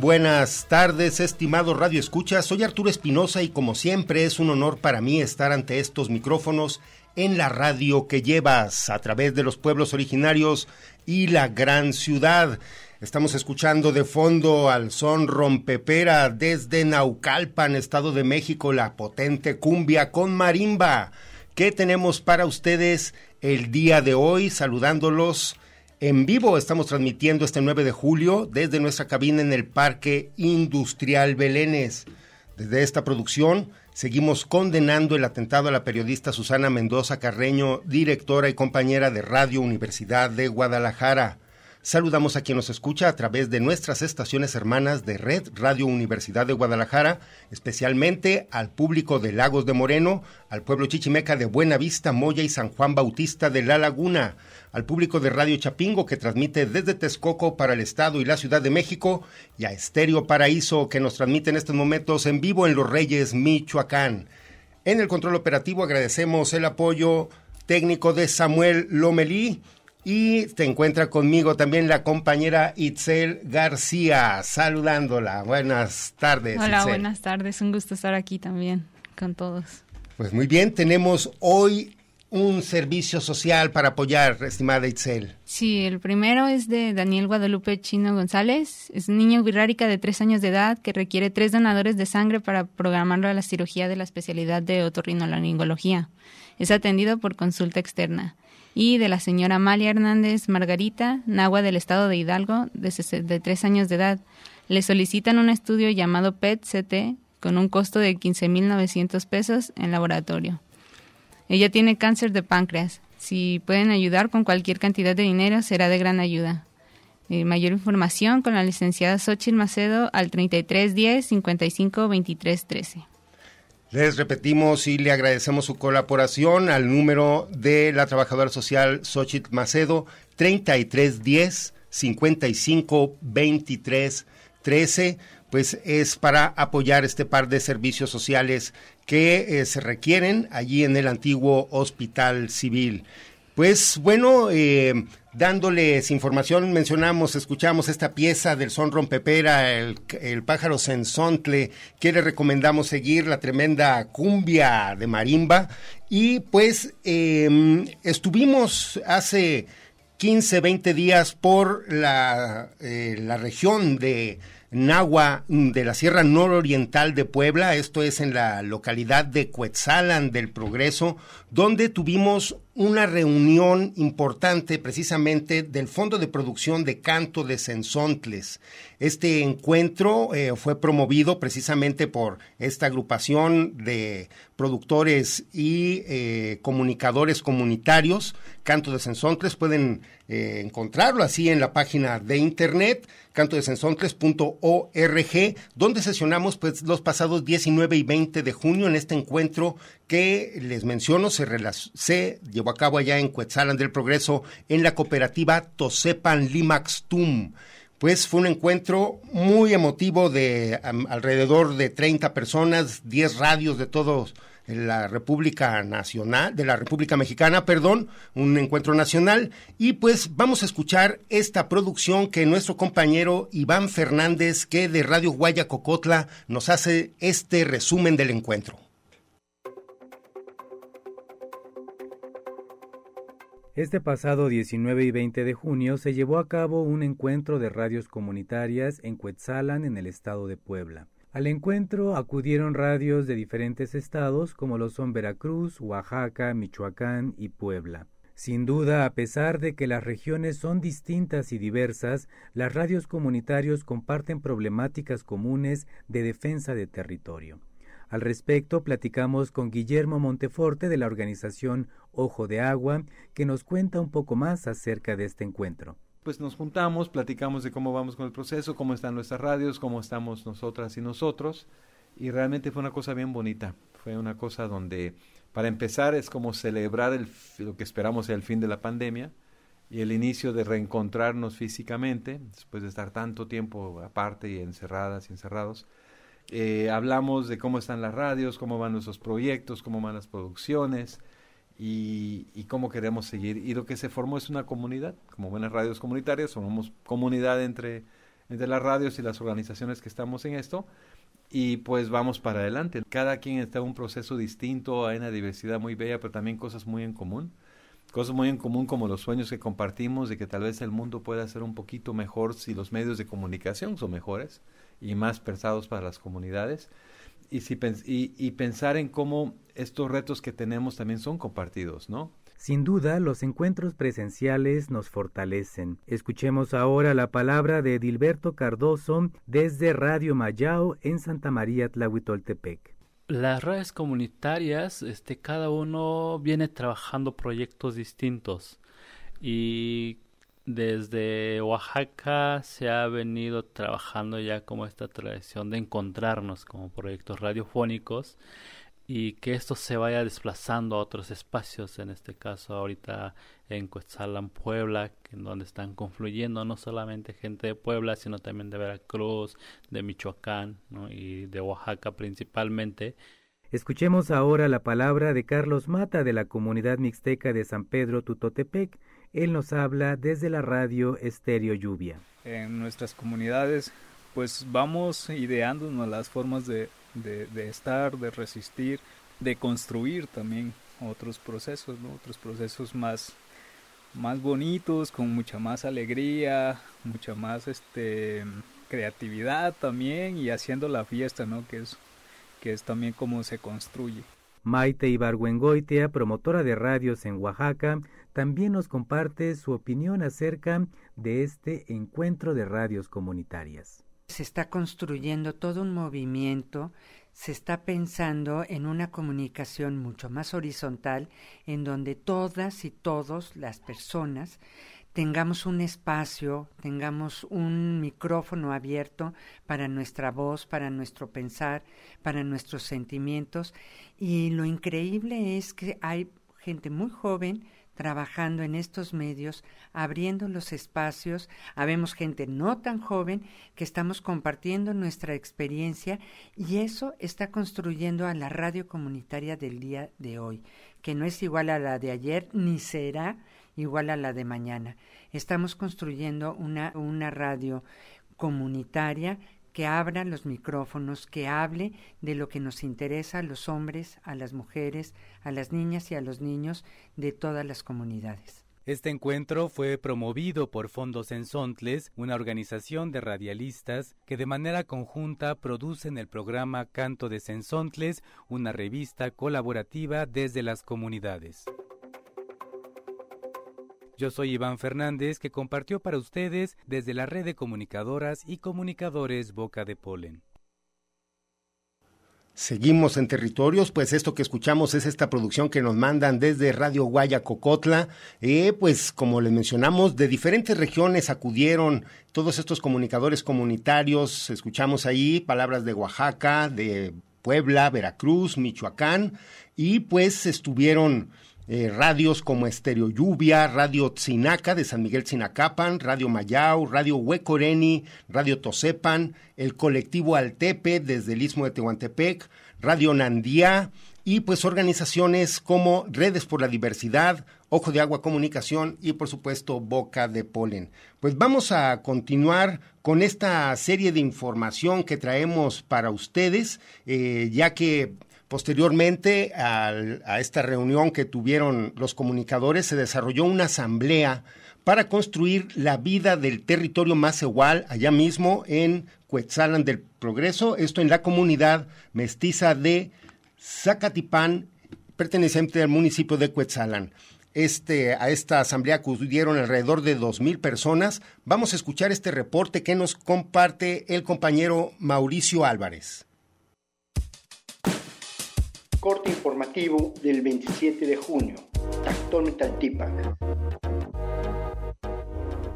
Buenas tardes, estimado Radio Escucha. Soy Arturo Espinosa y como siempre es un honor para mí estar ante estos micrófonos en la radio que llevas a través de los pueblos originarios y la gran ciudad. Estamos escuchando de fondo al son rompepera desde Naucalpan, Estado de México, la potente cumbia con marimba. ¿Qué tenemos para ustedes el día de hoy? Saludándolos en vivo estamos transmitiendo este 9 de julio desde nuestra cabina en el Parque Industrial Belénes. Desde esta producción seguimos condenando el atentado a la periodista Susana Mendoza Carreño, directora y compañera de Radio Universidad de Guadalajara. Saludamos a quien nos escucha a través de nuestras estaciones hermanas de Red Radio Universidad de Guadalajara, especialmente al público de Lagos de Moreno, al pueblo chichimeca de Buena Vista, Moya y San Juan Bautista de La Laguna, al público de Radio Chapingo que transmite desde Texcoco para el Estado y la Ciudad de México, y a Estéreo Paraíso que nos transmite en estos momentos en vivo en Los Reyes, Michoacán. En el control operativo agradecemos el apoyo técnico de Samuel Lomelí y se encuentra conmigo también la compañera Itzel García, saludándola. Buenas tardes. Hola, buenas tardes. Un gusto estar aquí también con todos. Pues muy bien, tenemos hoy un servicio social para apoyar, estimada Itzel. Sí, el primero es de Daniel Guadalupe Chino González. Es un niño birrárica de tres años de edad que requiere tres donadores de sangre para programarlo a la cirugía de la especialidad de otorrinolaringología. Es atendido por consulta externa. Y de la señora Amalia Hernández Margarita, Nagua del estado de Hidalgo, de, de tres años de edad. Le solicitan un estudio llamado PET-CT con un costo de 15.900 pesos en laboratorio. Ella tiene cáncer de páncreas. Si pueden ayudar con cualquier cantidad de dinero, será de gran ayuda. Eh, mayor información con la licenciada Xochitl Macedo al 3310 55 23 13. Les repetimos y le agradecemos su colaboración al número de la trabajadora social Xochitl Macedo 3310 55 23 13 pues es para apoyar este par de servicios sociales que eh, se requieren allí en el antiguo Hospital Civil. Pues bueno, eh, dándoles información, mencionamos, escuchamos esta pieza del son rompepera, el, el pájaro sensontle, que le recomendamos seguir, la tremenda cumbia de marimba. Y pues em, estuvimos hace 15, 20 días por la, eh, la región de Nahua de la Sierra Nororiental de Puebla, esto es en la localidad de Cuetzalan del Progreso, donde tuvimos una reunión importante precisamente del Fondo de Producción de Canto de Sensontles. Este encuentro eh, fue promovido precisamente por esta agrupación de productores y eh, comunicadores comunitarios. Canto de Sensontles pueden eh, encontrarlo así en la página de internet cantodesensontles.org, donde sesionamos pues los pasados 19 y 20 de junio en este encuentro que les menciono se, se a cabo allá en Cuetzalan del Progreso en la cooperativa Tosepan Limaxtum. Pues fue un encuentro muy emotivo de alrededor de 30 personas, 10 radios de todos la República Nacional, de la República Mexicana, perdón, un encuentro nacional. Y pues vamos a escuchar esta producción que nuestro compañero Iván Fernández, que de Radio Guayacocotla, nos hace este resumen del encuentro. Este pasado 19 y 20 de junio se llevó a cabo un encuentro de radios comunitarias en Cuetzalan, en el estado de Puebla. Al encuentro acudieron radios de diferentes estados como lo son Veracruz, Oaxaca, Michoacán y Puebla. Sin duda, a pesar de que las regiones son distintas y diversas, las radios comunitarios comparten problemáticas comunes de defensa de territorio. Al respecto, platicamos con Guillermo Monteforte de la organización Ojo de Agua, que nos cuenta un poco más acerca de este encuentro pues nos juntamos, platicamos de cómo vamos con el proceso, cómo están nuestras radios, cómo estamos nosotras y nosotros. Y realmente fue una cosa bien bonita. Fue una cosa donde, para empezar, es como celebrar el, lo que esperamos sea el fin de la pandemia y el inicio de reencontrarnos físicamente, después de estar tanto tiempo aparte y encerradas y encerrados. Eh, hablamos de cómo están las radios, cómo van nuestros proyectos, cómo van las producciones, y, cómo queremos seguir. Y lo que se formó es una comunidad, como buenas radios comunitarias, somos comunidad entre, entre las radios y las organizaciones que estamos en esto, y pues vamos para adelante. Cada quien está en un proceso distinto, hay una diversidad muy bella, pero también cosas muy en común. Cosas muy en común como los sueños que compartimos de que tal vez el mundo pueda ser un poquito mejor si los medios de comunicación son mejores y más pensados para las comunidades y, si, y, y pensar en cómo estos retos que tenemos también son compartidos, ¿no? Sin duda, los encuentros presenciales nos fortalecen. Escuchemos ahora la palabra de Edilberto Cardoso desde Radio Mayao en Santa María Tlahuitoltepec. Las redes comunitarias, este, cada uno viene trabajando proyectos distintos y desde Oaxaca se ha venido trabajando ya como esta tradición de encontrarnos como proyectos radiofónicos y que esto se vaya desplazando a otros espacios, en este caso ahorita en Cuetzalan, Puebla, en donde están confluyendo no solamente gente de Puebla, sino también de Veracruz, de Michoacán y de Oaxaca principalmente. Escuchemos ahora la palabra de Carlos Mata de la comunidad mixteca de San Pedro Tutotepec, él nos habla desde la radio Estéreo Lluvia. En nuestras comunidades pues vamos ideándonos las formas de, estar, de resistir, de construir también otros procesos, ¿no? otros procesos más, más bonitos, con mucha más alegría, mucha más este, creatividad también y haciendo la fiesta, ¿no? que, es, que es también como se construye. Maite Ibargüengoitia, promotora de radios en Oaxaca, también nos comparte su opinión acerca de este encuentro de radios comunitarias. Se está construyendo todo un movimiento, se está pensando en una comunicación mucho más horizontal en donde todas y todos las personas tengamos un espacio, tengamos un micrófono abierto para nuestra voz, para nuestro pensar, para nuestros sentimientos. Y lo increíble es que hay gente muy joven trabajando en estos medios, abriendo los espacios. Habemos gente no tan joven que estamos compartiendo nuestra experiencia y eso está construyendo a la radio comunitaria del día de hoy, que no es igual a la de ayer ni será igual a la de mañana. Estamos construyendo una, una radio comunitaria que abra los micrófonos, que hable de lo que nos interesa a los hombres, a las mujeres, a las niñas y a los niños de todas las comunidades. Este encuentro fue promovido por Fondos Ensontles, una organización de radialistas que de manera conjunta producen el programa Canto de Sensontles, una revista colaborativa desde las comunidades. Yo soy Iván Fernández que compartió para ustedes desde la red de comunicadoras y comunicadores Boca de Polen. Seguimos en territorios, pues esto que escuchamos es esta producción que nos mandan desde Radio Guaya Cocotla. Eh, pues como les mencionamos, de diferentes regiones acudieron todos estos comunicadores comunitarios. Escuchamos ahí palabras de Oaxaca, de Puebla, Veracruz, Michoacán, y pues estuvieron eh, radios como Estéreo Lluvia, Radio Tzinaca de San Miguel Tzinacapan, Radio Mayau, Radio Huecoreni, Radio Tosepan, el colectivo Altepe desde el Istmo de Tehuantepec, Radio Nandía y pues organizaciones como Redes por la Diversidad, Ojo de Agua Comunicación y por supuesto Boca de Polen. Pues vamos a continuar con esta serie de información que traemos para ustedes, eh, ya que Posteriormente a esta reunión que tuvieron los comunicadores, se desarrolló una asamblea para construir la vida del territorio más igual allá mismo en Cuetzalan del Progreso, esto en la comunidad mestiza de Zacatipán, perteneciente al municipio de Cuetzalan. Este, a esta asamblea acudieron alrededor de dos mil personas. Vamos a escuchar este reporte que nos comparte el compañero Mauricio Álvarez corte informativo del 27 de junio. Tactón Taltipac.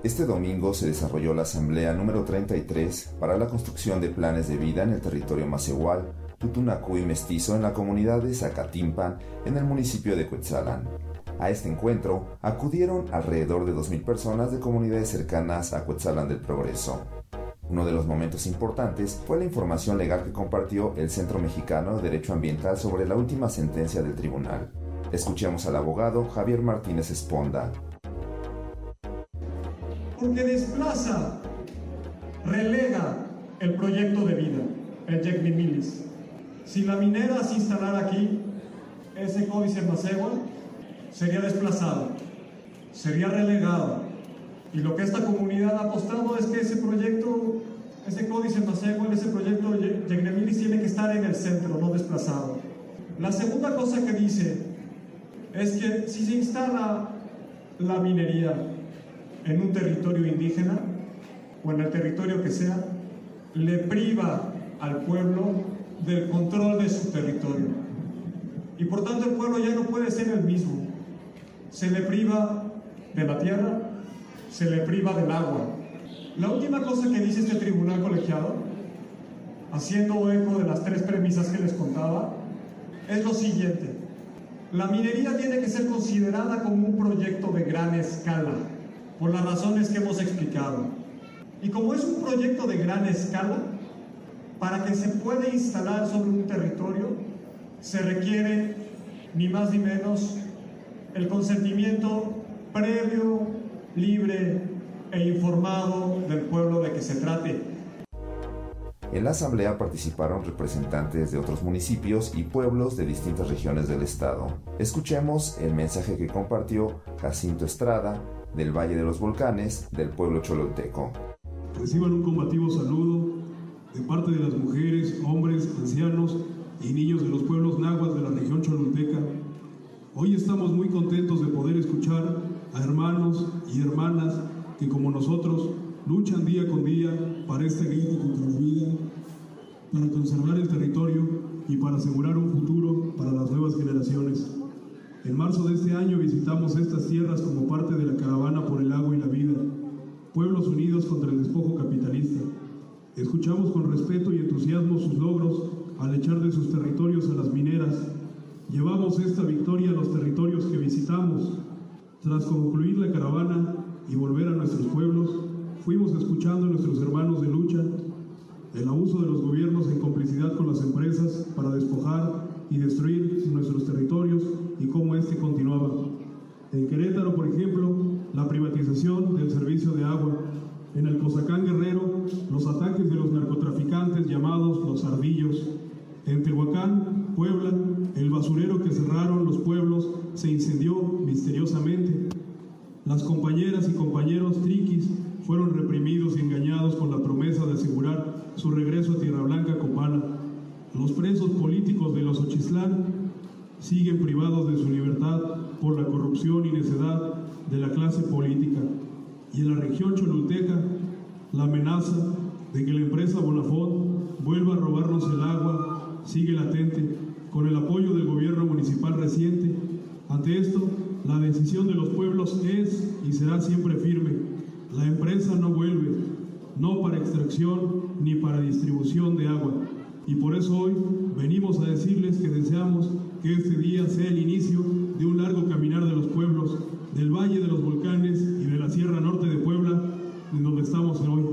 Este domingo se desarrolló la asamblea número 33 para la construcción de planes de vida en el territorio Macehual, Tutunacu y Mestizo en la comunidad de Zacatimpan, en el municipio de Cuetzalan. A este encuentro acudieron alrededor de 2.000 personas de comunidades cercanas a Cuetzalan del Progreso. Uno de los momentos importantes fue la información legal que compartió el Centro Mexicano de Derecho Ambiental sobre la última sentencia del tribunal. Escuchemos al abogado Javier Martínez Esponda. Porque desplaza, relega el proyecto de vida, el Jack Milis. Si la minera se instalara aquí, ese códice Macegua sería desplazado, sería relegado, y lo que esta comunidad ha apostado es que ese proyecto, ese códice Masegual, ese proyecto Yegnemilis tiene que estar en el centro, no desplazado. La segunda cosa que dice es que si se instala la minería en un territorio indígena o en el territorio que sea, le priva al pueblo del control de su territorio. Y por tanto el pueblo ya no puede ser el mismo. Se le priva de la tierra, se le priva del agua. La última cosa que dice este tribunal colegiado, haciendo eco de las tres premisas que les contaba, es lo siguiente. La minería tiene que ser considerada como un proyecto de gran escala, por las razones que hemos explicado. Y como es un proyecto de gran escala, para que se pueda instalar sobre un territorio, se requiere ni más ni menos el consentimiento previo libre e informado del pueblo de que se trate. En la asamblea participaron representantes de otros municipios y pueblos de distintas regiones del estado. Escuchemos el mensaje que compartió Jacinto Estrada del Valle de los Volcanes del pueblo chololteco. Reciban un combativo saludo de parte de las mujeres, hombres, ancianos y niños de los pueblos nahuas de la región cholulteca. Hoy estamos muy contentos de poder escuchar a hermanos y hermanas que como nosotros luchan día con día para esta guerra contra la vida, para conservar el territorio y para asegurar un futuro para las nuevas generaciones. En marzo de este año visitamos estas tierras como parte de la caravana por el agua y la vida, pueblos unidos contra el despojo capitalista. Escuchamos con respeto y entusiasmo sus logros al echar de sus territorios a las mineras. Llevamos esta victoria a los territorios que visitamos. Tras concluir la caravana y volver a nuestros pueblos, fuimos escuchando a nuestros hermanos de lucha el abuso de los gobiernos en complicidad con las empresas para despojar y destruir nuestros territorios y cómo este continuaba. En Querétaro, por ejemplo, la privatización del servicio de agua. En el Cozacán Guerrero, los ataques de los narcotraficantes llamados los ardillos. En Tehuacán, Puebla, el basurero que cerraron los pueblos se incendió misteriosamente. Las compañeras y compañeros triquis fueron reprimidos y engañados con la promesa de asegurar su regreso a Tierra Blanca Copala. Los presos políticos de los Ochislán siguen privados de su libertad por la corrupción y necedad de la clase política. Y en la región cholulteca, la amenaza de que la empresa Bonafont vuelva a robarnos el agua sigue latente, con el apoyo del gobierno municipal reciente. Ante esto, la decisión de los pueblos es y será siempre firme. La empresa no vuelve, no para extracción ni para distribución de agua. Y por eso hoy venimos a decirles que deseamos que este día sea el inicio de un largo caminar de los pueblos del Valle de los Volcanes y de la Sierra Norte de Puebla, en donde estamos hoy,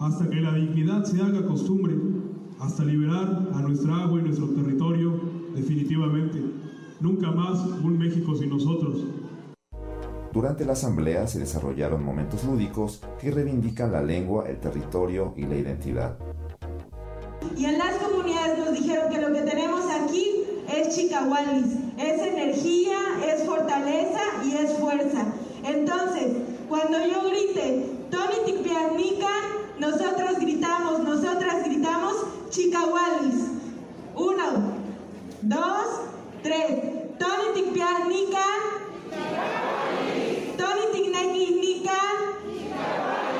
hasta que la dignidad se haga costumbre, hasta liberar a nuestra agua y nuestro territorio definitivamente. Nunca más un México sin nosotros. Durante la asamblea se desarrollaron momentos lúdicos que reivindican la lengua, el territorio y la identidad. Y en las comunidades nos dijeron que lo que tenemos aquí es chicahualis, es energía, es fortaleza y es fuerza. Entonces, cuando yo grite Tony Tikpianica, nosotros gritamos, nosotras gritamos chicahualis. Uno, dos, tres. Tony Tikpianica. Tony Tikneknika. Tony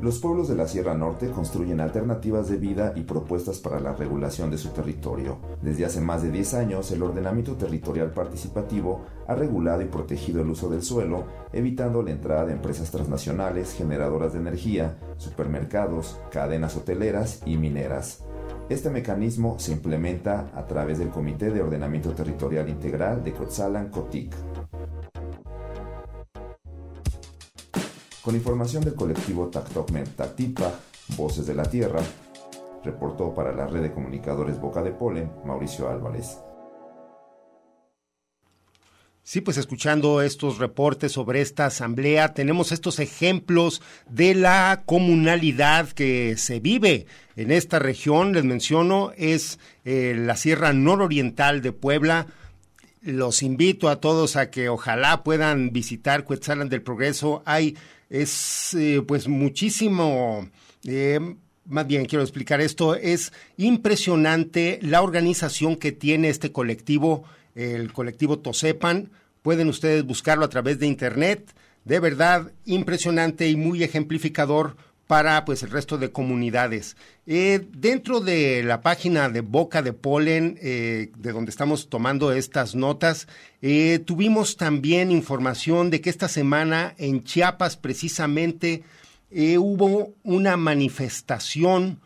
Los pueblos de la Sierra Norte construyen alternativas de vida y propuestas para la regulación de su territorio. Desde hace más de 10 años, el ordenamiento territorial participativo ha regulado y protegido el uso del suelo, evitando la entrada de empresas transnacionales, generadoras de energía, supermercados, cadenas hoteleras y mineras. Este mecanismo se implementa a través del Comité de Ordenamiento Territorial Integral de Coetzalan Con información del colectivo Tactocmen Tactipa, Voces de la Tierra, reportó para la red de comunicadores Boca de Polen Mauricio Álvarez. Sí, pues escuchando estos reportes sobre esta asamblea, tenemos estos ejemplos de la comunalidad que se vive en esta región. Les menciono, es eh, la Sierra Nororiental de Puebla. Los invito a todos a que ojalá puedan visitar Cuetzalan del Progreso. Hay es eh, pues muchísimo, eh, más bien quiero explicar esto, es impresionante la organización que tiene este colectivo, el colectivo Tosepan, pueden ustedes buscarlo a través de internet, de verdad impresionante y muy ejemplificador para pues el resto de comunidades. Eh, dentro de la página de Boca de Polen, eh, de donde estamos tomando estas notas, eh, tuvimos también información de que esta semana en Chiapas precisamente hubo una manifestación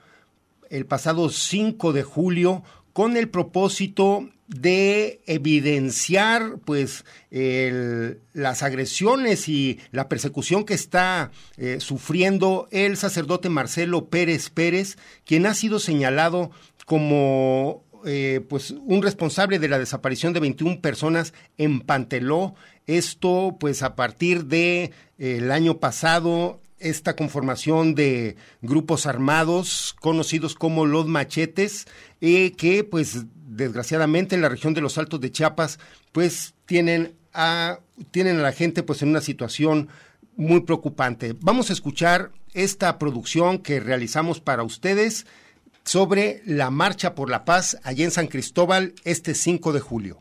el pasado 5 de julio con el propósito de evidenciar pues las agresiones y la persecución que está eh, sufriendo el sacerdote Marcelo Pérez Pérez, quien ha sido señalado como eh, pues un responsable de la desaparición de 21 personas en Panteló. Esto, pues a partir de eh, el año pasado, esta conformación de grupos armados conocidos como los machetes, que pues desgraciadamente en la región de los Altos de Chiapas, pues tienen a, tienen a la gente pues en una situación muy preocupante. Vamos a escuchar esta producción que realizamos para ustedes sobre la Marcha por la Paz allá en San Cristóbal este 5 de julio.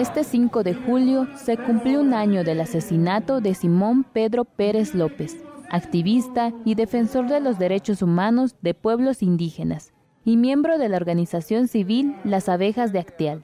Este 5 de julio se cumplió un año del asesinato de Simón Pedro Pérez López, activista y defensor de los derechos humanos de pueblos indígenas y miembro de la organización civil Las Abejas de Acteal.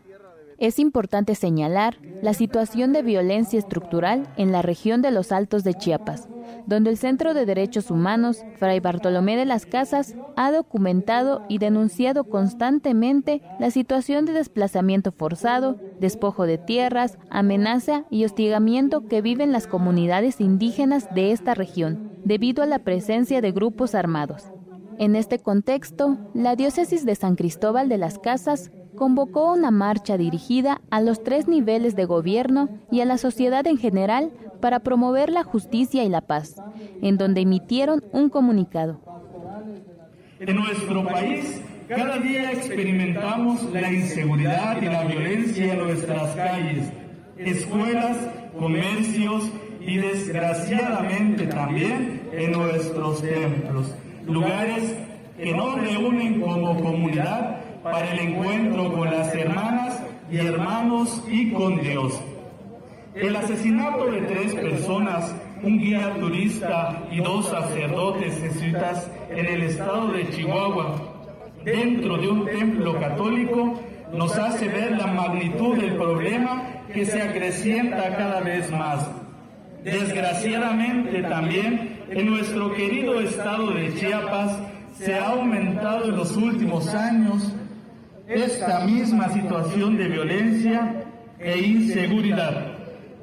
Es importante señalar la situación de violencia estructural en la región de los Altos de Chiapas, donde el Centro de Derechos Humanos, Fray Bartolomé de las Casas, ha documentado y denunciado constantemente la situación de desplazamiento forzado, despojo de tierras, amenaza y hostigamiento que viven las comunidades indígenas de esta región, debido a la presencia de grupos armados. En este contexto, la diócesis de San Cristóbal de las Casas convocó una marcha dirigida a los tres niveles de gobierno y a la sociedad en general para promover la justicia y la paz, en donde emitieron un comunicado. En nuestro país, cada día experimentamos la inseguridad y la violencia en nuestras calles, escuelas, comercios y desgraciadamente también en nuestros templos, lugares que nos reúnen como comunidad para el encuentro con las hermanas y hermanos y con Dios. El asesinato de tres personas, un guía turista y dos sacerdotes jesuitas en el estado de Chihuahua, dentro de un templo católico, nos hace ver la magnitud del problema que se acrecienta cada vez más. Desgraciadamente también en nuestro querido estado de Chiapas se ha aumentado en los últimos años esta misma situación de violencia e inseguridad.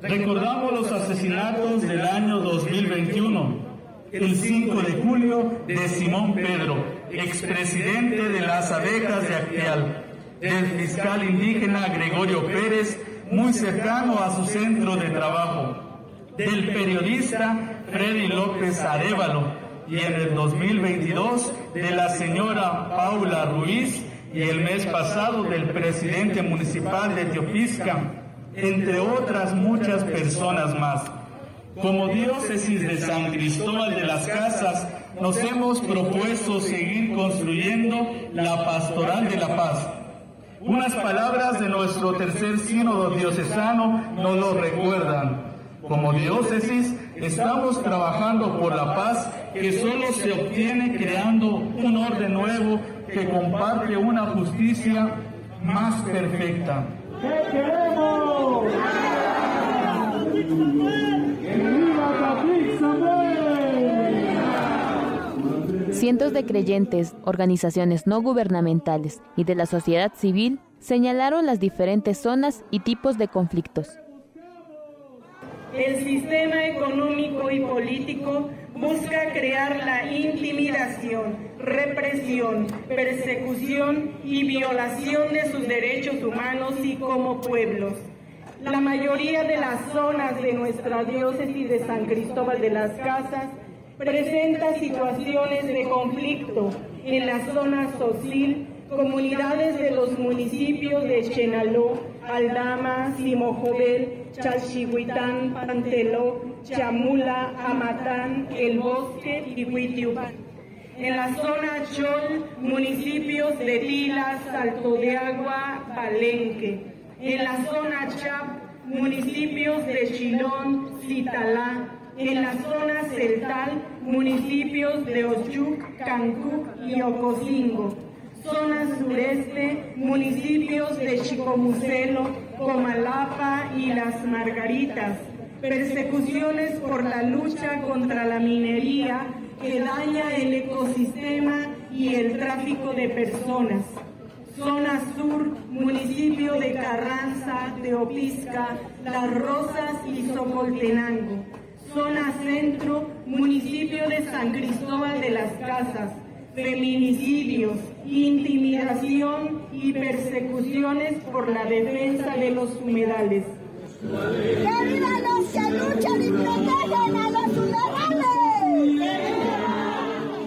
Recordamos los asesinatos del año 2021, el 5 de julio de Simón Pedro, expresidente de las abejas de Acteal, del fiscal indígena Gregorio Pérez, muy cercano a su centro de trabajo, del periodista Freddy López Arevalo y en el 2022 de la señora Paula Ruiz, y el mes pasado del presidente municipal de Teopisca, entre otras muchas personas más. Como diócesis de San Cristóbal de las Casas, nos hemos propuesto seguir construyendo la pastoral de la paz. Unas palabras de nuestro tercer sínodo diocesano nos lo recuerdan. Como diócesis estamos trabajando por la paz que solo se obtiene creando un orden nuevo que comparte una justicia más perfecta. ¿Qué queremos? Cientos de creyentes, organizaciones no gubernamentales y de la sociedad civil señalaron las diferentes zonas y tipos de conflictos. El sistema económico y político busca crear la intimidación, represión, persecución y violación de sus derechos humanos y como pueblos. La mayoría de las zonas de nuestra diócesis de San Cristóbal de las Casas presenta situaciones de conflicto en la zona social, comunidades de los municipios de Chenaló, Aldama, Simojovel, Chalchihuitán, Panteló, Chamula, Amatán, El Bosque y Huitiupan. En la zona Chol, municipios de Tila, Salto de Agua, Palenque. En la zona Chap, municipios de Chilón, Citalá. En la zona Celtal, municipios de Oyuc, Cancuc y Ocosingo. Zona sureste, municipios de Chicomucelo, Comalapa y Las Margaritas persecuciones por la lucha contra la minería que daña el ecosistema y el tráfico de personas. Zona Sur, municipio de Carranza, Teopisca, Las Rosas y Socoltenango. Zona Centro, municipio de San Cristóbal de las Casas. Feminicidios, intimidación y persecuciones por la defensa de los humedales. ¡Que vivan los que luchan y protegen a los humedales!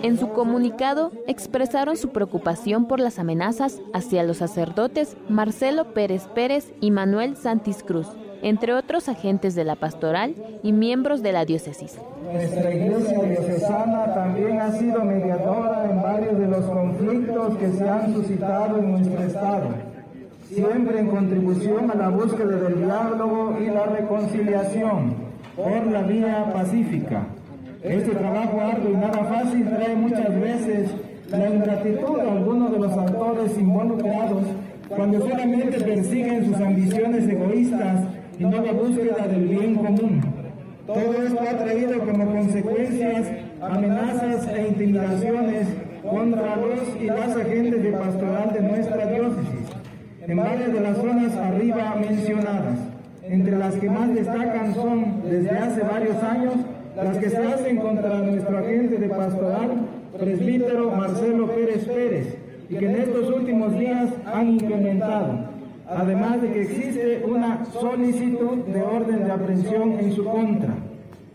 En su comunicado expresaron su preocupación por las amenazas hacia los sacerdotes Marcelo Pérez Pérez y Manuel Santis Cruz, entre otros agentes de la pastoral y miembros de la diócesis. Nuestra iglesia diocesana también ha sido mediadora en varios de los conflictos que se han suscitado en nuestro estado, siempre en contribución a la búsqueda del diálogo y la reconciliación por la vía pacífica. Este trabajo arduo y nada fácil trae muchas veces la ingratitud de algunos de los actores involucrados cuando solamente persiguen sus ambiciones egoístas y no la búsqueda del bien común. Todo esto ha traído como consecuencias amenazas e intimidaciones contra los y las agentes de pastoral de nuestra diócesis en varias de las zonas arriba mencionadas. Entre las que más destacan son, desde hace varios años, las que se hacen contra nuestro agente de pastoral, presbítero Marcelo Pérez Pérez, y que en estos últimos días han incrementado, además de que existe una solicitud de orden de aprehensión en su contra.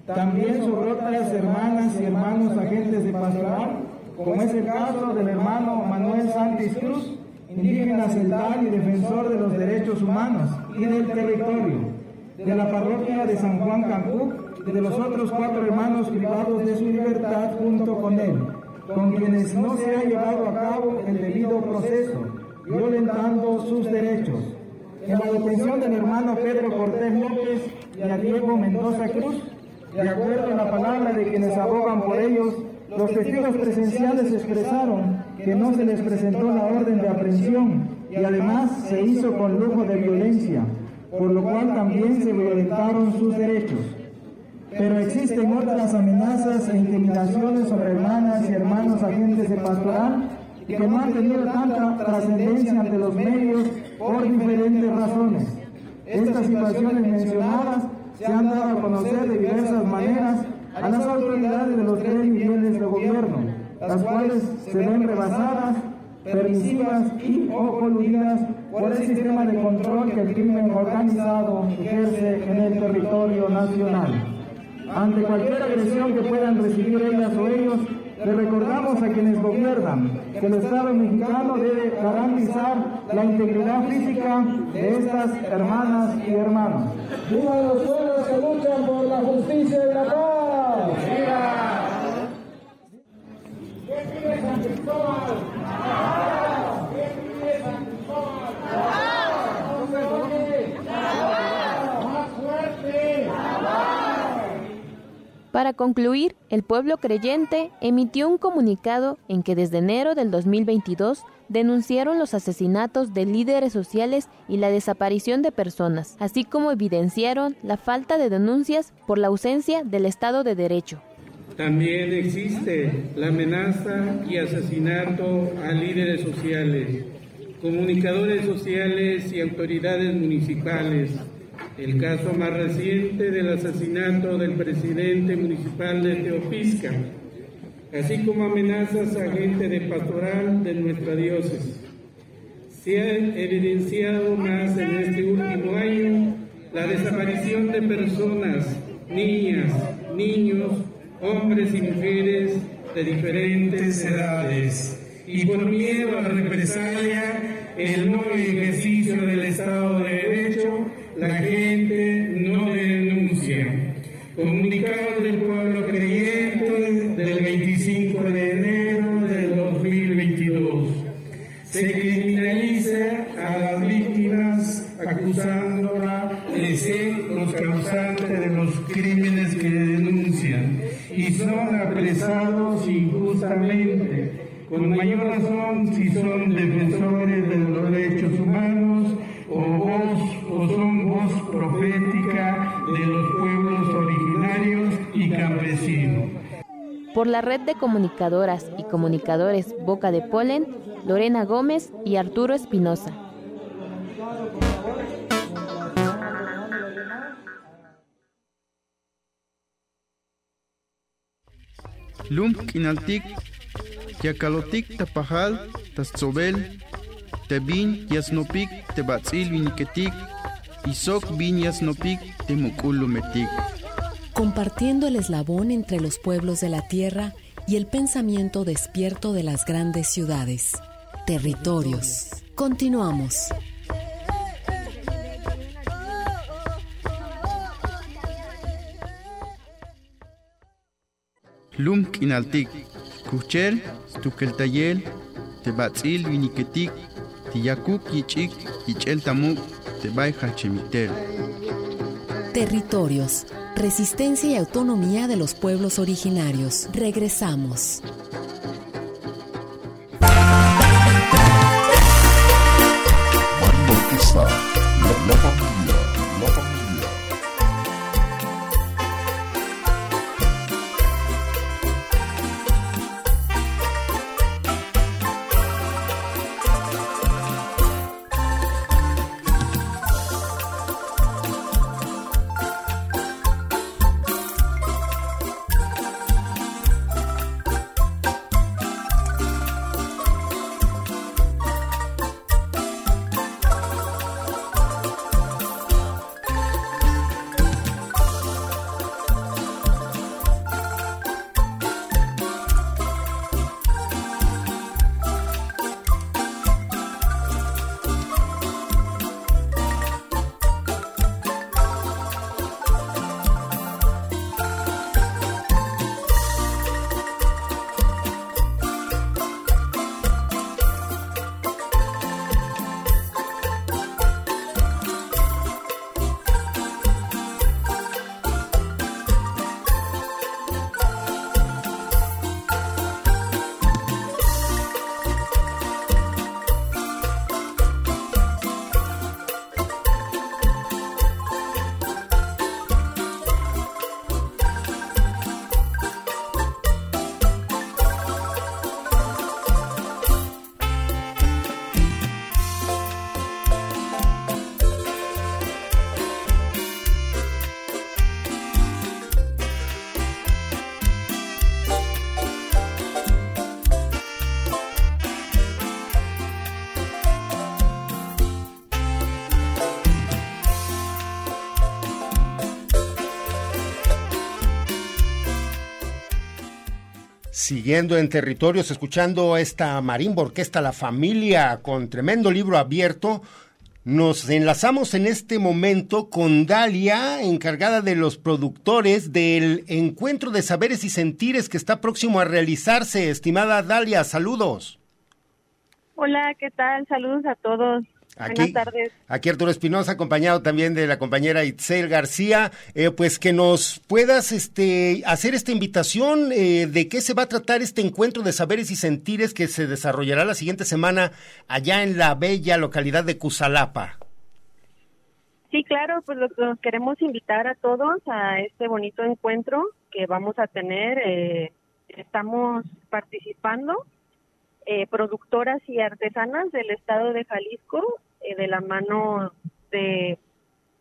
También sobre otras hermanas y hermanos agentes de pastoral, como es el caso del hermano Manuel Santis Cruz, indígena celtal y defensor de los derechos humanos y del territorio, de la parroquia de San Juan Cancún y de los otros cuatro hermanos privados de su libertad junto con él, con quienes no se ha llevado a cabo el debido proceso, violentando sus derechos. En la detención del hermano Pedro Cortés López y a Diego Mendoza Cruz, de acuerdo a la palabra de quienes abogan por ellos, los testigos presenciales expresaron que no se les presentó la orden de aprehensión y además se hizo con lujo de violencia, por lo cual también se violentaron sus derechos. Pero existen otras amenazas e intimidaciones sobre hermanas y hermanos agentes de pastoral que no han tenido tanta trascendencia ante los medios por diferentes razones. Estas situaciones mencionadas se han dado a conocer de diversas maneras a las autoridades de los tres niveles de gobierno, las cuales se ven rebasadas, permisivas y o coludidas por el sistema de control que el crimen organizado ejerce en el territorio nacional. Ante cualquier agresión que puedan recibir ellas o ellos, le recordamos a quienes gobiernan que el Estado mexicano debe garantizar la integridad física de estas hermanas y hermanos. ¡Viva los pueblos que luchan por la justicia y la paz! ¡Viva! Para concluir, el pueblo creyente emitió un comunicado en que desde enero del 2022 denunciaron los asesinatos de líderes sociales y la desaparición de personas, así como evidenciaron la falta de denuncias por la ausencia del Estado de Derecho. También existe la amenaza y asesinato a líderes sociales, comunicadores sociales y autoridades municipales, el caso más reciente del asesinato del presidente municipal de Teopisca, así como amenazas a gente de pastoral de nuestra diócesis. Se ha evidenciado más en este último año la desaparición de personas, niñas, niños, hombres y mujeres de diferentes edades. Y por miedo a represalia, el no ejercicio del Estado de Derecho, la gente no denuncia. Comunicado del pueblo creyente del 25 de enero del 2022. Se criminaliza a las víctimas acusándola de ser los causantes de los crímenes que denuncian y son apresados injustamente, con mayor razón Por la red de comunicadoras y comunicadores Boca de Polen, Lorena Gómez y Arturo Espinosa. Lum kinaltik, yakalotik tapajal, tatzobel, tebin yasnopik, tebatzil viniketik, isok bin yasnopik, temukulumetik. Compartiendo el eslabón entre los pueblos de la tierra y el pensamiento despierto de las grandes ciudades. Territorios. Continuamos. Lum kinaltik, kuchel, tukeltayel, tebatzil viniketik, tiyakuk yichik, yichel tamuk, tebay hachemitel. Territorios. Resistencia y autonomía de los pueblos originarios. Regresamos. Siguiendo en territorios, escuchando esta marimba orquesta La Familia con tremendo libro abierto, nos enlazamos en este momento con Dalia, encargada de los productores del Encuentro de Saberes y Sentires que está próximo a realizarse. Estimada Dalia, saludos. Hola, ¿qué tal? Saludos a todos. Aquí, Buenas tardes. Aquí Arturo Espinosa, acompañado también de la compañera Itzel García, eh, pues que nos puedas este, hacer esta invitación eh, de qué se va a tratar este encuentro de saberes y sentires que se desarrollará la siguiente semana allá en la bella localidad de Cusalapa. Sí, claro, pues los, los queremos invitar a todos a este bonito encuentro que vamos a tener. Eh, estamos participando eh, productoras y artesanas del estado de Jalisco, eh, de la mano de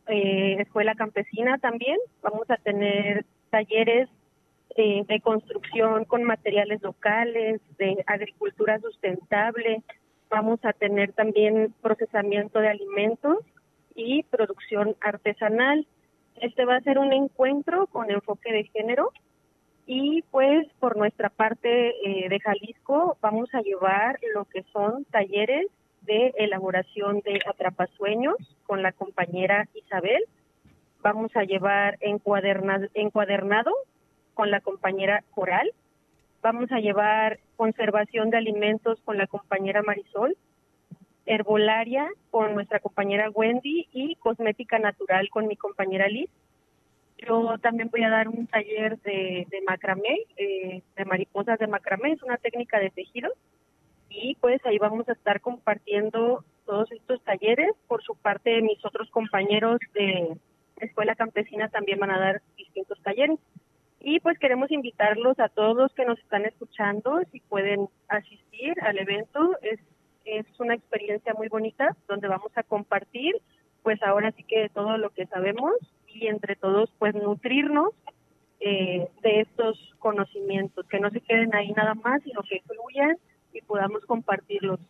eh, Escuela Campesina también. Vamos a tener talleres eh, de construcción con materiales locales, de agricultura sustentable. Vamos a tener también procesamiento de alimentos y producción artesanal. Este va a ser un encuentro con enfoque de género y pues por nuestra parte eh, de Jalisco vamos a llevar lo que son talleres de elaboración de atrapasueños con la compañera Isabel. Vamos a llevar encuaderna, encuadernado con la compañera Coral. Vamos a llevar conservación de alimentos con la compañera Marisol. Herbolaria con nuestra compañera Wendy y cosmética natural con mi compañera Liz. Yo también voy a dar un taller de, de macramé, eh, de mariposas de macramé, es una técnica de tejido. Y pues ahí vamos a estar compartiendo todos estos talleres. Por su parte, mis otros compañeros de Escuela Campesina también van a dar distintos talleres. Y pues queremos invitarlos a todos los que nos están escuchando, si pueden asistir al evento. Es, es una experiencia muy bonita donde vamos a compartir, pues ahora sí que todo lo que sabemos y entre todos pues nutrirnos eh, de estos conocimientos, que no se queden ahí nada más, sino que fluyan y podamos compartirlos.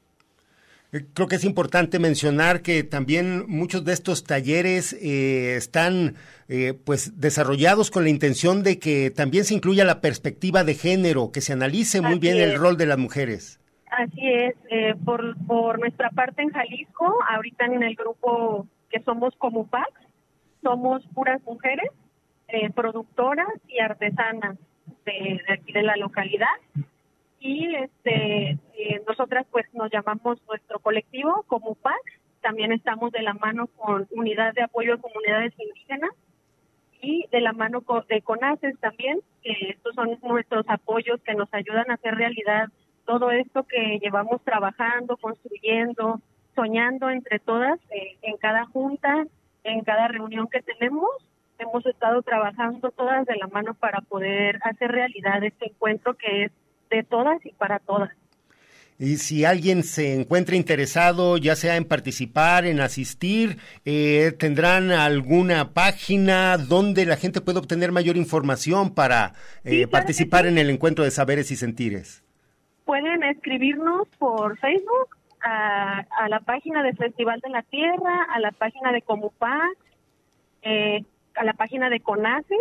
Eh, creo que es importante mencionar que también muchos de estos talleres eh, están eh, pues desarrollados con la intención de que también se incluya la perspectiva de género, que se analice muy bien el rol de las mujeres. Así es, por, por nuestra parte en Jalisco, ahorita en el grupo que somos como PAC, somos puras mujeres, productoras y artesanas de, de aquí de la localidad. Y este eh, nosotras pues nos llamamos nuestro colectivo como PAC, también estamos de la mano con Unidad de Apoyo a Comunidades Indígenas y de la mano de CONACES también, que estos son nuestros apoyos que nos ayudan a hacer realidad todo esto que llevamos trabajando, construyendo, soñando entre todas eh, en cada junta, en cada reunión que tenemos. Hemos estado trabajando todas de la mano para poder hacer realidad este encuentro que es de todas y para todas. Y si alguien se encuentra interesado, ya sea en participar, en asistir, eh, ¿tendrán alguna página donde la gente puede obtener mayor información para eh, participar en el encuentro de saberes y sentires? Pueden escribirnos por Facebook a, la página del Festival de la Tierra, a la página de Comupac, eh, a la página de CONACES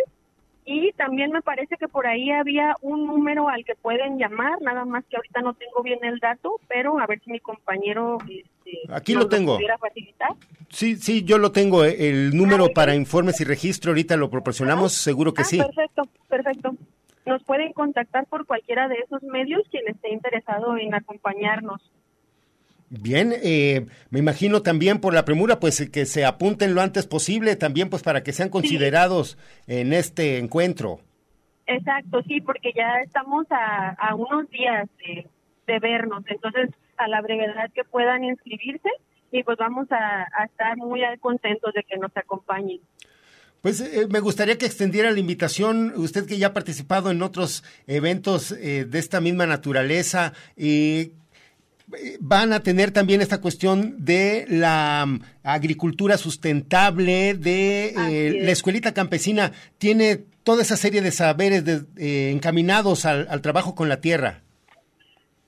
y también me parece que por ahí había un número al que pueden llamar, nada más que ahorita no tengo bien el dato, pero a ver si mi compañero este, aquí lo tengo. pudiera facilitar. Sí, sí, yo lo tengo, eh, el número ah, para informes y registro, ahorita lo proporcionamos, seguro que ah, sí. Perfecto, perfecto. Nos pueden contactar por cualquiera de esos medios quien esté interesado en acompañarnos. Bien, eh, me imagino también por la premura, pues que se apunten lo antes posible, también pues para que sean considerados en este encuentro. Exacto, sí, porque ya estamos a, unos días de, vernos, entonces a la brevedad que puedan inscribirse y pues vamos a, estar muy contentos de que nos acompañen. Pues eh, me gustaría que extendiera la invitación, usted que ya ha participado en otros eventos eh, de esta misma naturaleza, y van a tener también esta cuestión de la mm, agricultura sustentable, de eh, la escuelita campesina, tiene toda esa serie de saberes eh, encaminados al, trabajo con la tierra.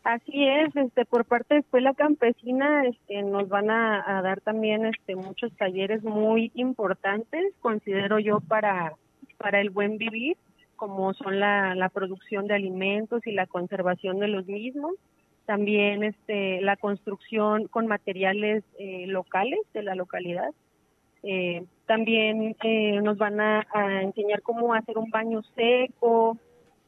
Así es, este, por parte de Escuela Campesina este, nos van a, dar también este, muchos talleres muy importantes, considero yo, para, para el buen vivir, como son la, la producción de alimentos y la conservación de los mismos también este, la construcción con materiales eh, locales de la localidad. Eh, también eh, nos van a, enseñar cómo hacer un baño seco.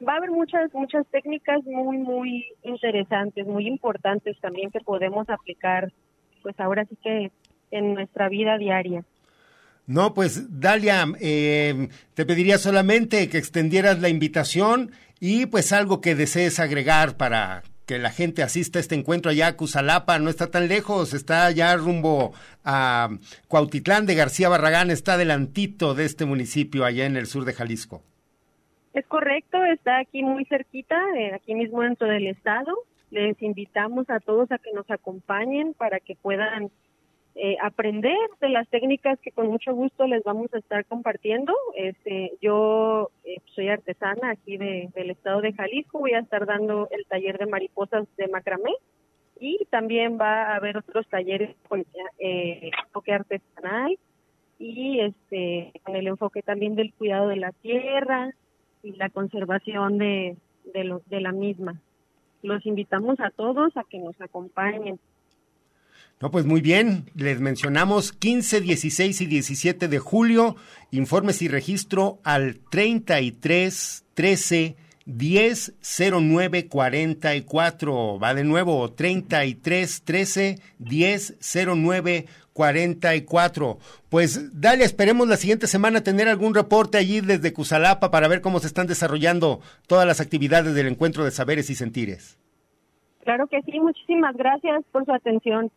Va a haber muchas, muchas técnicas muy, muy interesantes, muy importantes también que podemos aplicar, pues ahora sí que en nuestra vida diaria. No, pues Dalia, te pediría solamente que extendieras la invitación y pues algo que desees agregar para que la gente asista a este encuentro allá a Cusalapa, no está tan lejos, está ya rumbo a Cuautitlán de García Barragán, está adelantito de este municipio allá en el sur de Jalisco. Es correcto, está aquí muy cerquita, eh, aquí mismo dentro del estado. Les invitamos a todos a que nos acompañen para que puedan eh, aprender de las técnicas que con mucho gusto les vamos a estar compartiendo. Este, yo eh, soy artesana aquí de, del estado de Jalisco, voy a estar dando el taller de mariposas de macramé y también va a haber otros talleres con eh, enfoque artesanal y este con el enfoque también del cuidado de la tierra y la conservación de, de, de la misma. Los invitamos a todos a que nos acompañen. No, pues muy bien, les mencionamos 15, 16 y 17 de julio, informes y registro al 33 13 10 09 44. Va de nuevo, 33 13 10 09 44. Pues dale, esperemos la siguiente semana tener algún reporte allí desde Cusalapa para ver cómo se están desarrollando todas las actividades del encuentro de saberes y sentires. Claro que sí, muchísimas gracias por su atención.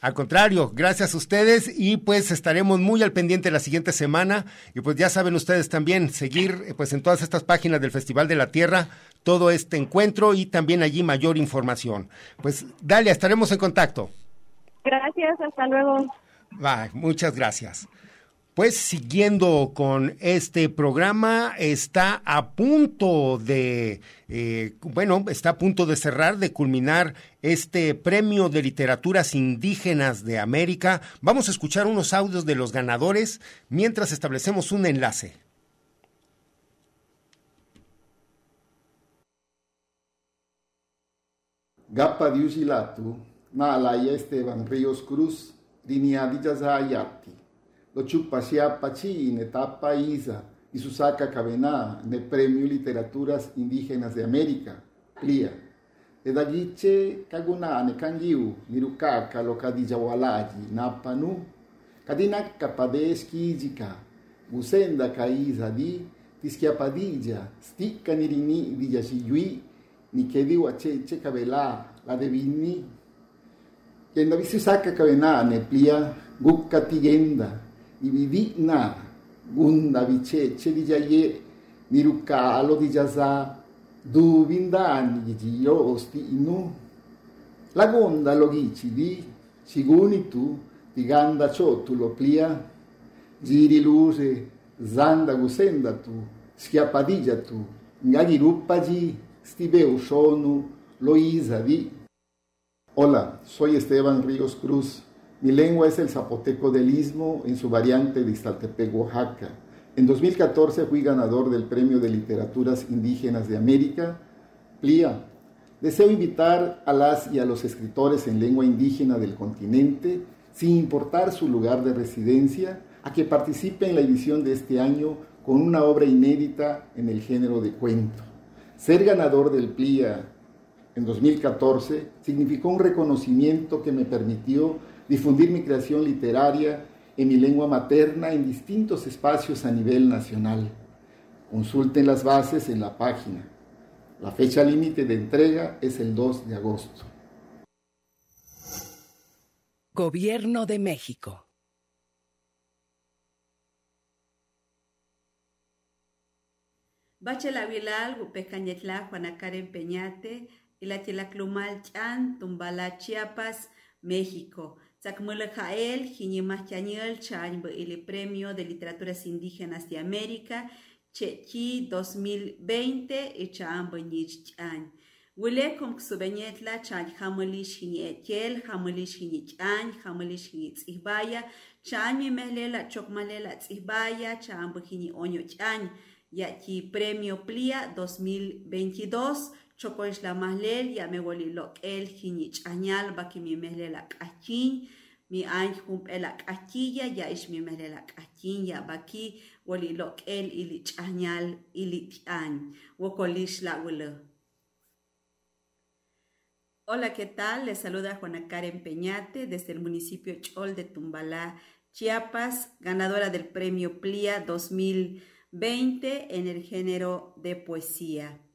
Al contrario, gracias a ustedes y pues estaremos muy al pendiente la siguiente semana y pues ya saben ustedes también seguir eh, pues en todas estas páginas del Festival de la Tierra todo este encuentro y también allí mayor información. Pues Dalia, estaremos en contacto. Gracias, hasta luego. Va, muchas gracias. Pues siguiendo con este programa, está a punto de, eh, bueno, está a punto de cerrar, de culminar este premio de literaturas indígenas de América. Vamos a escuchar unos audios de los ganadores mientras establecemos un enlace. Gapa Diusilatu, Nalaya Esteban Ríos Cruz, Diniadillazayati lo lo chupa sia Ochupa in Netapa Isa y Susaka Cabená, en el Premio Literaturas Indígenas de América, Plia. E da CLIA. Edagiche Kaguna Nekangiu, Mirukaka Lokadijawalaji, Napanu, Kadina Kapades Kijika, Gusenda Kaiza di, Tisquiapadilla, Stika Nirini di Dijashiyui, Nikediwa Cheche Cabelá, la Devini, Yendavisi Susaka Cabená, Neplia, Gukkatigenda, plia gukka tigenda ividina gunda viceche di jaye nirukalo di jaza du vindani di osti inu la gonda lo gici di siguni tu di ganda ciottu lo plia. Giri luce zanda gusenda tu schiappadija tu. Ngagi ruppaji stibeu shonu lo isa di Hola, soy Esteban Ríos Cruz mi lengua es el zapoteco del Istmo en su variante de Iztaltepec, Oaxaca. En 2014 fui ganador del Premio de Literaturas Indígenas de América, PLIA. Deseo invitar a las y a los escritores en lengua indígena del continente, sin importar su lugar de residencia, a que participen en la edición de este año con una obra inédita en el género de cuento. Ser ganador del PLIA en 2014 significó un reconocimiento que me permitió difundir mi creación literaria en mi lengua materna en distintos espacios a nivel nacional. Consulten las bases en la página. La fecha límite de entrega es el 2 de agosto. Gobierno de México. Bachela Vilal, Gupecañetla, Juanacaren Peñate, y la Chelaclumal Chan, Tumbala Chiapas, México. Tzakmulajael, Jinimachanyel, Chanbo, el Premio de Literaturas Indígenas de América, Chechi 2020, y Chambo Nich Chan. Wile kom ksubenyetla chan hamalish hini etiel, hamalish hini chan, hamalish hini tzihbaya, chan mi mehlela chokmalela tzihbaya, chambo hini oño chan, yaki premio plia 2022, chokoish la mahlel ya me woli lok el hini chanyal baki mi mehlela kachin, mi ay hump el kachilla ya ish mi mehlela kachin ya baki woli lok el ili chanyal ili tian, wokolish la wile. Hola, ¿qué tal? Les saluda Juana Karen Peñate desde el municipio Chol de Tumbalá, Chiapas, ganadora del premio PLIA 2020 en el género de poesía.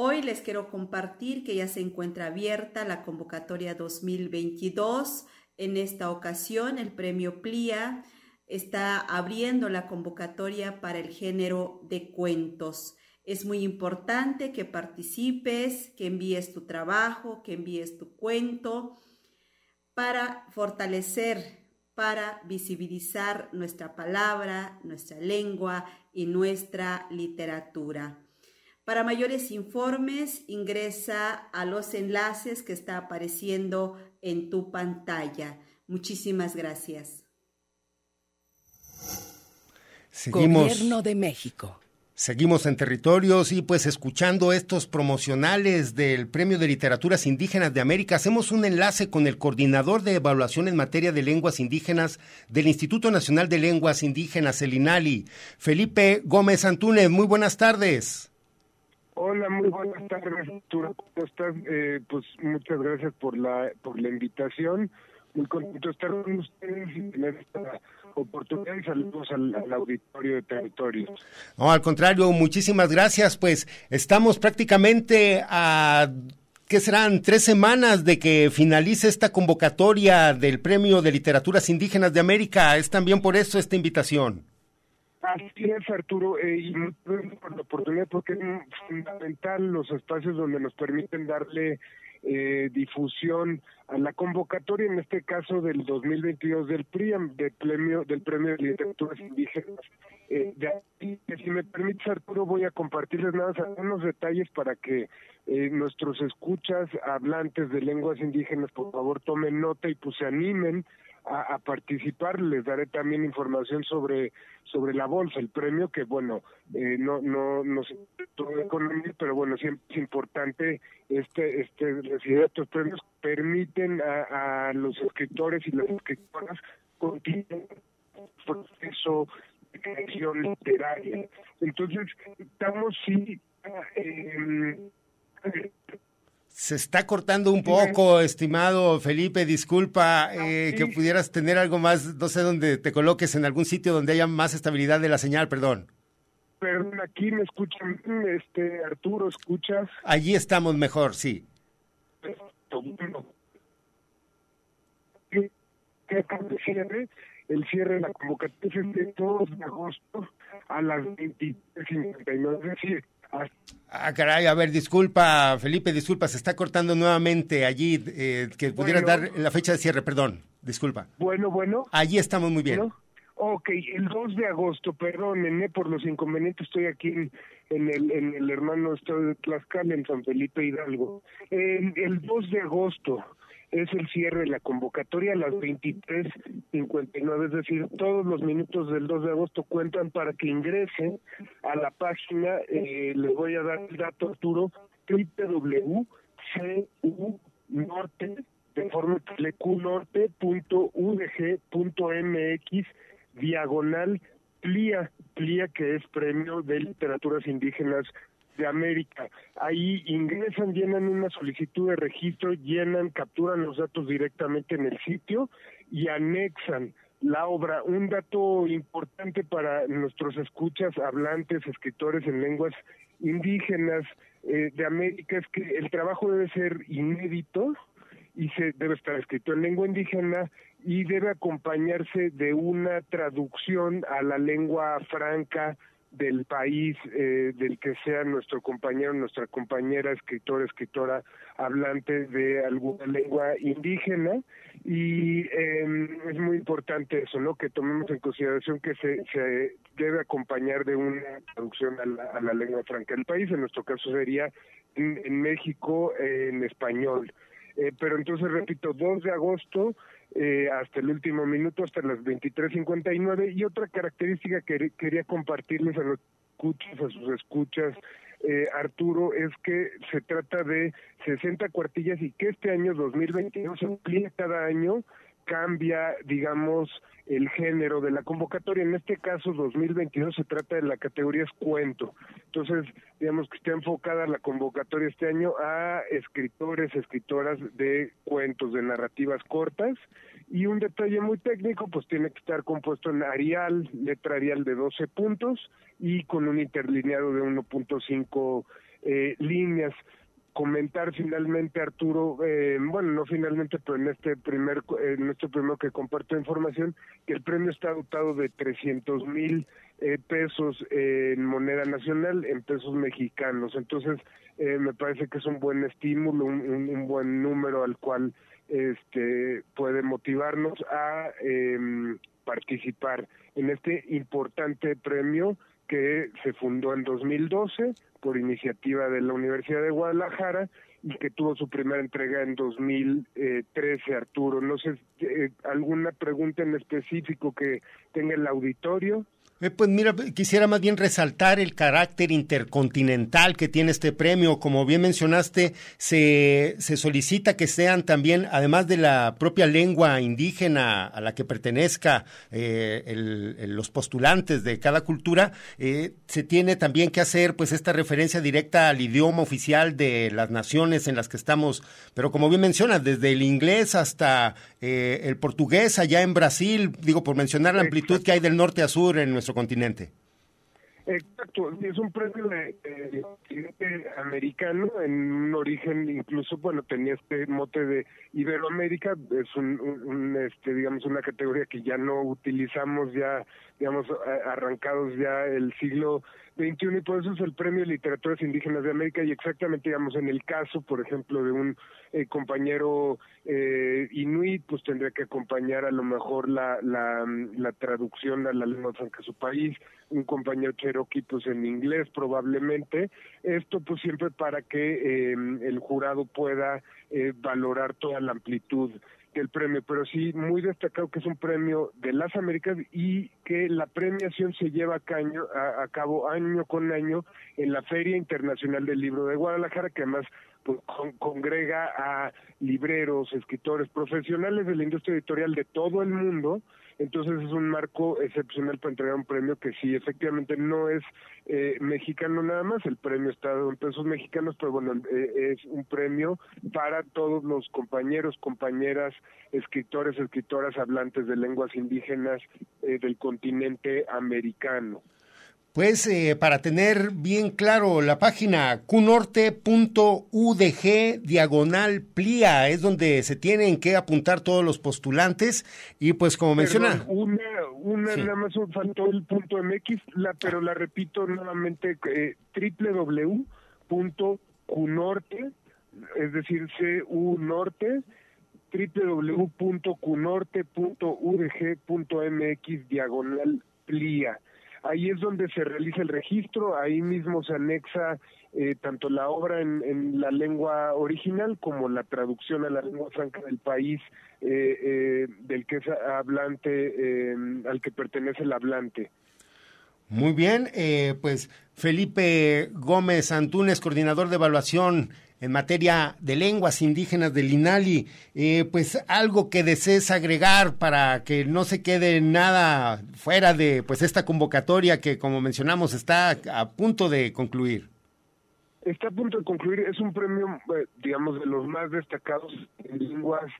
Hoy les quiero compartir que ya se encuentra abierta la convocatoria 2022. En esta ocasión, el premio PLIA está abriendo la convocatoria para el género de cuentos. Es muy importante que participes, que envíes tu trabajo, que envíes tu cuento para fortalecer, para visibilizar nuestra palabra, nuestra lengua y nuestra literatura. Para mayores informes, ingresa a los enlaces que está apareciendo en tu pantalla. Muchísimas gracias. Seguimos. Gobierno de México. Seguimos en territorios y pues escuchando estos promocionales del Premio de Literaturas Indígenas de América, hacemos un enlace con el coordinador de evaluación en materia de lenguas indígenas del Instituto Nacional de Lenguas Indígenas, el INALI, Felipe Gómez Antúnez. Muy buenas tardes. Hola, muy buenas tardes, Arturo. ¿Cómo estás? Eh, pues muchas gracias por la por la invitación. Muy contento de estar con ustedes y tener esta oportunidad y saludos al, auditorio de territorios. No, al contrario, muchísimas gracias. Pues estamos prácticamente a ¿qué serán? Tres semanas de que finalice esta convocatoria del Premio de Literaturas Indígenas de América. Es también por eso esta invitación. Así es, Arturo, eh, y por la oportunidad porque es fundamental los espacios donde nos permiten darle eh, difusión a la convocatoria, en este caso del 2022 del PRIAM, del premio, del premio de literaturas indígenas. Eh, si me permites, Arturo, voy a compartirles nada más algunos detalles para que eh, nuestros escuchas hablantes de lenguas indígenas, por favor, tomen nota y pues se animen a, participar. Les daré también información sobre sobre la bolsa, el premio que bueno eh, no no no todo economía, pero bueno siempre es importante este este recibir estos premios permiten a, los escritores y las escritoras continuar proceso de creación literaria. Entonces estamos sí eh, se está cortando un poco, estimado Felipe, disculpa eh, que pudieras tener algo más, no sé dónde te coloques, en algún sitio donde haya más estabilidad de la señal, perdón. Perdón, aquí me escuchan, este Arturo, ¿escuchas? Allí estamos mejor, sí. ¿Qué, cierre? El cierre de la convocatoria es de 2 de agosto a las 23.59, es decir, Ah, caray, a ver, disculpa, Felipe, disculpa, se está cortando nuevamente allí, eh, que pudieras dar la fecha de cierre, perdón, disculpa. Bueno, bueno. Allí estamos muy bien. Ok, el 2 de agosto, perdónenme por los inconvenientes, estoy aquí en, el, en el hermano estado de Tlaxcala, en San Felipe Hidalgo. el 2 de agosto, es el cierre de la convocatoria a las 23.59, es decir, todos los minutos del 2 de agosto cuentan para que ingresen a la página, eh, les voy a dar el dato Arturo, www.cunorte, de forma mx diagonal PLIA, PLIA que es Premio de Literaturas Indígenas de América. Ahí ingresan, llenan una solicitud de registro, llenan, capturan los datos directamente en el sitio y anexan la obra. Un dato importante para nuestros escuchas, hablantes, escritores en lenguas indígenas eh, de América es que el trabajo debe ser inédito y se debe estar escrito en lengua indígena y debe acompañarse de una traducción a la lengua franca del país eh, del que sea nuestro compañero, nuestra compañera, escritora, escritora, hablante de alguna lengua indígena y eh, es muy importante eso, ¿no? Que tomemos en consideración que se, se debe acompañar de una traducción a la, a la lengua franca del país, en nuestro caso sería en, en México en español. Eh, pero entonces, repito, 2 de agosto eh, hasta el último minuto, hasta las 23.59. Y otra característica que quería compartirles a los escuchas, a sus escuchas, eh, Arturo, es que se trata de 60 cuartillas y que este año 2022 se amplía cada año cambia, digamos, el género de la convocatoria. En este caso, 2022 se trata de la categoría es cuento. Entonces, digamos que está enfocada la convocatoria este año a escritores, escritoras de cuentos, de narrativas cortas. Y un detalle muy técnico, pues tiene que estar compuesto en Arial, letra Arial de 12 puntos y con un interlineado de 1.5 eh, líneas comentar finalmente Arturo eh, bueno no finalmente pero en este primer en este primero que comparto información que el premio está dotado de 300 mil eh, pesos en moneda nacional en pesos mexicanos. Entonces eh, me parece que es un buen estímulo un, buen número al cual este puede motivarnos a em, participar en este importante premio que se fundó en 2012 por iniciativa de la Universidad de Guadalajara y que tuvo su primera entrega en 2013, Arturo. No sé, eh, ¿alguna pregunta en específico que tenga el auditorio? Eh, pues mira, quisiera más bien resaltar el carácter intercontinental que tiene este premio. Como bien mencionaste, se, se solicita que sean también, además de la propia lengua indígena a la que pertenezca eh, los postulantes de cada cultura, eh, se tiene también que hacer pues esta referencia directa al idioma oficial de las naciones en las que estamos. Pero como bien mencionas, desde el inglés hasta el portugués allá en Brasil, digo, por mencionar la amplitud que hay del norte a sur en nuestro continente. Exacto, es un premio de, de, americano, en un origen incluso, bueno, tenía este mote de Iberoamérica, es un, un, este, digamos, una categoría que ya no utilizamos ya, digamos, arrancados ya el siglo XXI y por eso es el Premio de Literaturas Indígenas de América y exactamente, digamos, en el caso, por ejemplo, de un eh, compañero eh, inuit, pues tendría que acompañar a lo mejor la, la, traducción a la lengua franca de su país, un compañero cherokee, pues en inglés probablemente, esto pues siempre para que em, el jurado pueda eh, valorar toda la amplitud del premio, pero sí muy destacado que es un premio de las Américas y que la premiación se lleva a, a, cabo año con año en la Feria Internacional del Libro de Guadalajara, que además pues, congrega a libreros, escritores, profesionales de la industria editorial de todo el mundo, entonces es un marco excepcional para entregar un premio que sí, efectivamente no es eh, mexicano nada más, el premio está en pesos mexicanos, pero bueno, eh, es un premio para todos los compañeros, compañeras, escritores, escritoras hablantes de lenguas indígenas eh, del continente americano. Pues eh, para tener bien claro la página cunorte.udg diagonal plia es donde se tienen que apuntar todos los postulantes. Y pues como menciona una una nada más faltó el punto mx la pero la repito nuevamente eh, www.cunorte es decir cu norte www.cunorte.udg.mx diagonal plia ahí es donde se realiza el registro, ahí mismo se anexa eh, tanto la obra en, la lengua original como la traducción a la lengua franca del país eh, eh, del que es hablante, al que pertenece el hablante. Muy bien, pues Felipe Gómez Antúnez, coordinador de evaluación en materia de lenguas indígenas del INALI, eh, pues algo que desees agregar para que no se quede nada fuera de pues esta convocatoria que como mencionamos está a punto de concluir. Está a punto de concluir, es un premio, eh, digamos, de los más destacados en lenguas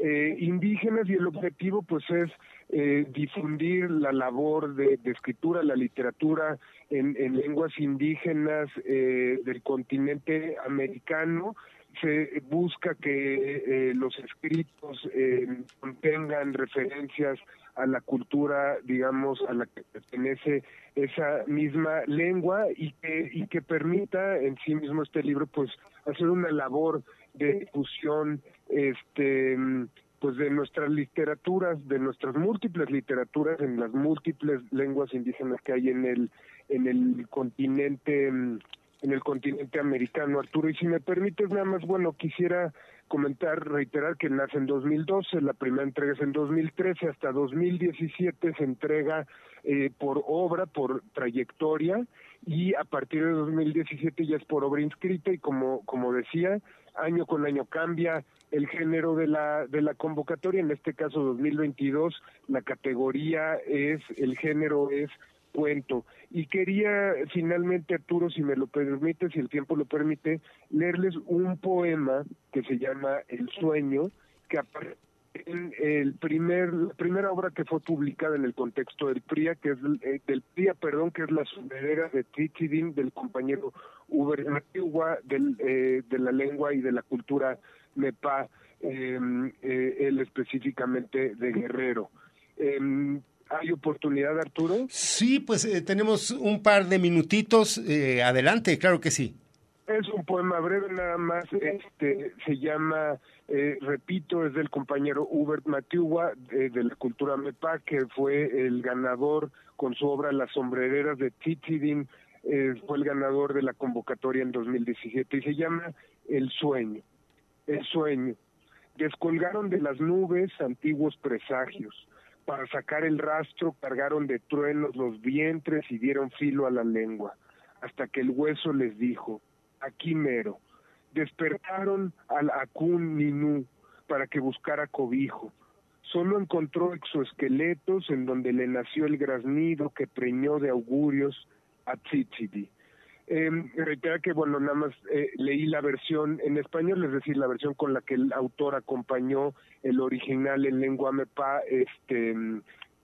eh, indígenas y el objetivo pues es eh, difundir la labor de, escritura, la literatura en, lenguas indígenas eh, del continente americano. Se busca que eh, los escritos contengan referencias a la cultura, digamos, a la que pertenece esa misma lengua y que, y que permita en sí mismo este libro, pues, hacer una labor de difusión, este, pues de nuestras literaturas, de nuestras múltiples literaturas en las múltiples lenguas indígenas que hay en el en el continente en el continente americano, Arturo. Y si me permites nada más, bueno, quisiera comentar, reiterar que nace en 2012, la primera entrega es en 2013, hasta 2017 se entrega eh, por obra, por trayectoria, y a partir de 2017 ya es por obra inscrita y como, como decía, año con año cambia el género de la, de la convocatoria, en este caso 2022, la categoría es, el género es cuento. Y quería finalmente, Arturo, si me lo permite, si el tiempo lo permite, leerles un poema que se llama El sueño, que aparece en el primer, la primera obra que fue publicada en el contexto del PRIA, que es eh, del PRIA, perdón, que es la sombrerera de Titidin del compañero Uber del, eh, de la lengua y de la cultura mepa, em, eh, él específicamente de Guerrero. Em, ¿Hay oportunidad, Arturo? Sí, pues eh, tenemos un par de minutitos. Adelante, claro que sí. Es un poema breve nada más, este, se llama, eh, repito, es del compañero Hubert Matiugua de, la cultura MEPA, que fue el ganador con su obra Las sombrereras de Titidin, fue el ganador de la convocatoria en 2017 y se llama El sueño, el sueño. Descolgaron de las nubes antiguos presagios, para sacar el rastro cargaron de truenos los vientres y dieron filo a la lengua, hasta que el hueso les dijo, aquí mero. Despertaron al Akun Ninu para que buscara cobijo. Solo encontró exoesqueletos en donde le nació el graznido que preñó de augurios a Tzitzidi. Eh, reitera que, bueno, nada más eh, leí la versión en español, es decir, la versión con la que el autor acompañó el original en lengua mepa, este,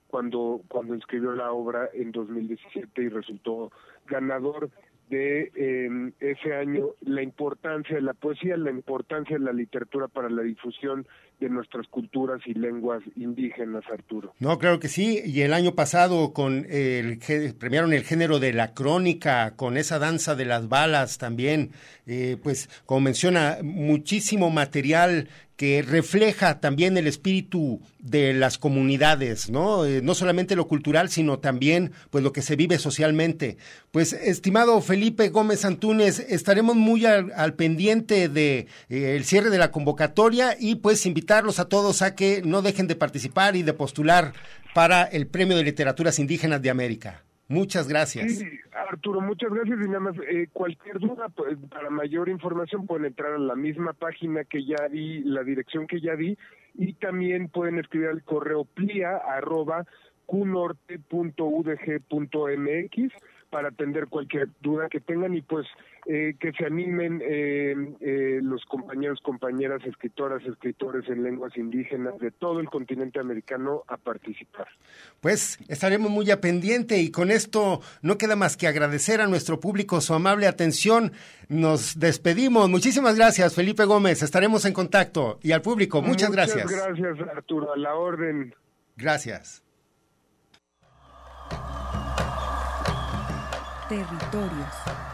cuando, cuando escribió la obra en 2017 y resultó ganador de em, ese año la importancia de la poesía, la importancia de la literatura para la difusión de nuestras culturas y lenguas indígenas, Arturo. No, claro que sí. Y el año pasado con el premiaron el género de la crónica, con esa danza de las balas también. Eh, pues, como menciona, muchísimo material que refleja también el espíritu de las comunidades, ¿no? Eh, no solamente lo cultural, sino también pues lo que se vive socialmente. Pues, estimado Felipe Gómez Antúnez, estaremos muy al, pendiente de eh, el cierre de la convocatoria y pues invitarlos a todos a que no dejen de participar y de postular para el Premio de Literaturas Indígenas de América. Muchas gracias. Arturo, muchas gracias y nada más, eh, cualquier duda, pues, para mayor información pueden entrar a la misma página que ya di, la dirección que ya di, y también pueden escribir al correo plia arroba qnorte.udg.mx para atender cualquier duda que tengan y pues eh, que se animen eh, eh, los compañeros, compañeras, escritoras, escritores en lenguas indígenas de todo el continente americano a participar. Pues estaremos muy a pendiente y con esto no queda más que agradecer a nuestro público su amable atención. Nos despedimos. Muchísimas gracias, Felipe Gómez. Estaremos en contacto y al público, muchas, muchas gracias. Gracias, Arturo. A la orden. Gracias. Territorios.